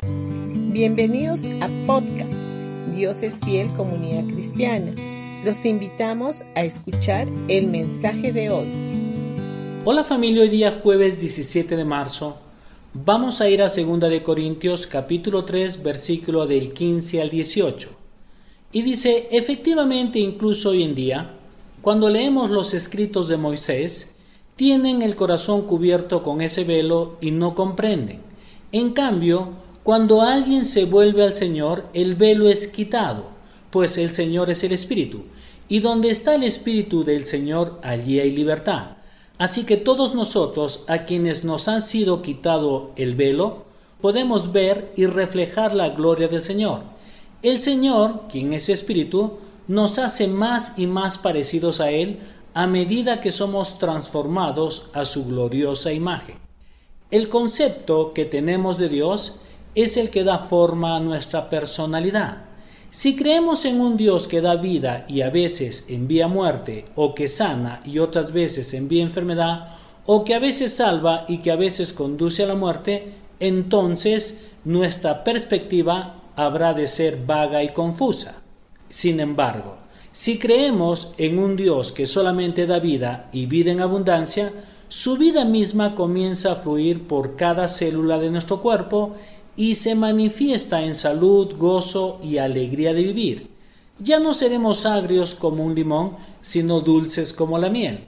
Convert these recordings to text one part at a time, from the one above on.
Bienvenidos a podcast Dios es fiel comunidad cristiana. Los invitamos a escuchar el mensaje de hoy. Hola familia, hoy día jueves 17 de marzo vamos a ir a 2 de Corintios capítulo 3 versículo del 15 al 18. Y dice, efectivamente incluso hoy en día, cuando leemos los escritos de Moisés, tienen el corazón cubierto con ese velo y no comprenden. En cambio, cuando alguien se vuelve al Señor, el velo es quitado, pues el Señor es el Espíritu, y donde está el Espíritu del Señor, allí hay libertad. Así que todos nosotros, a quienes nos han sido quitado el velo, podemos ver y reflejar la gloria del Señor. El Señor, quien es Espíritu, nos hace más y más parecidos a Él a medida que somos transformados a su gloriosa imagen. El concepto que tenemos de Dios es el que da forma a nuestra personalidad. Si creemos en un Dios que da vida y a veces envía muerte, o que sana y otras veces envía enfermedad, o que a veces salva y que a veces conduce a la muerte, entonces nuestra perspectiva habrá de ser vaga y confusa. Sin embargo, si creemos en un Dios que solamente da vida y vida en abundancia, su vida misma comienza a fluir por cada célula de nuestro cuerpo y se manifiesta en salud, gozo y alegría de vivir. Ya no seremos agrios como un limón, sino dulces como la miel.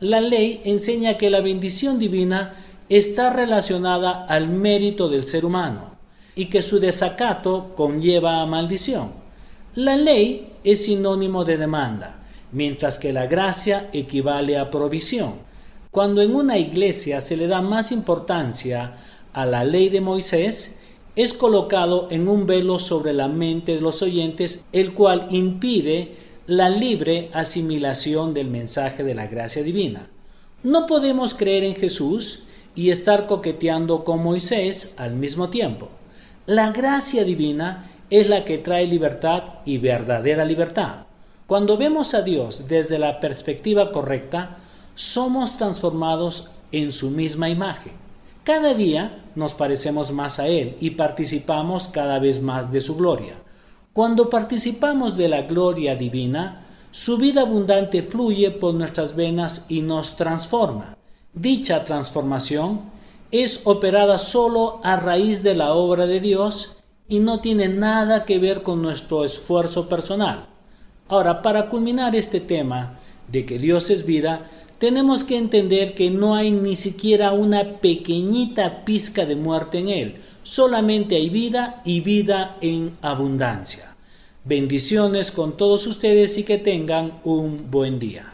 La ley enseña que la bendición divina está relacionada al mérito del ser humano y que su desacato conlleva a maldición. La ley es sinónimo de demanda, mientras que la gracia equivale a provisión. Cuando en una iglesia se le da más importancia a la ley de Moisés, es colocado en un velo sobre la mente de los oyentes, el cual impide la libre asimilación del mensaje de la gracia divina. No podemos creer en Jesús y estar coqueteando con Moisés al mismo tiempo. La gracia divina es la que trae libertad y verdadera libertad. Cuando vemos a Dios desde la perspectiva correcta, somos transformados en su misma imagen. Cada día nos parecemos más a Él y participamos cada vez más de su gloria. Cuando participamos de la gloria divina, su vida abundante fluye por nuestras venas y nos transforma. Dicha transformación es operada solo a raíz de la obra de Dios y no tiene nada que ver con nuestro esfuerzo personal. Ahora, para culminar este tema de que Dios es vida, tenemos que entender que no hay ni siquiera una pequeñita pizca de muerte en Él, solamente hay vida y vida en abundancia. Bendiciones con todos ustedes y que tengan un buen día.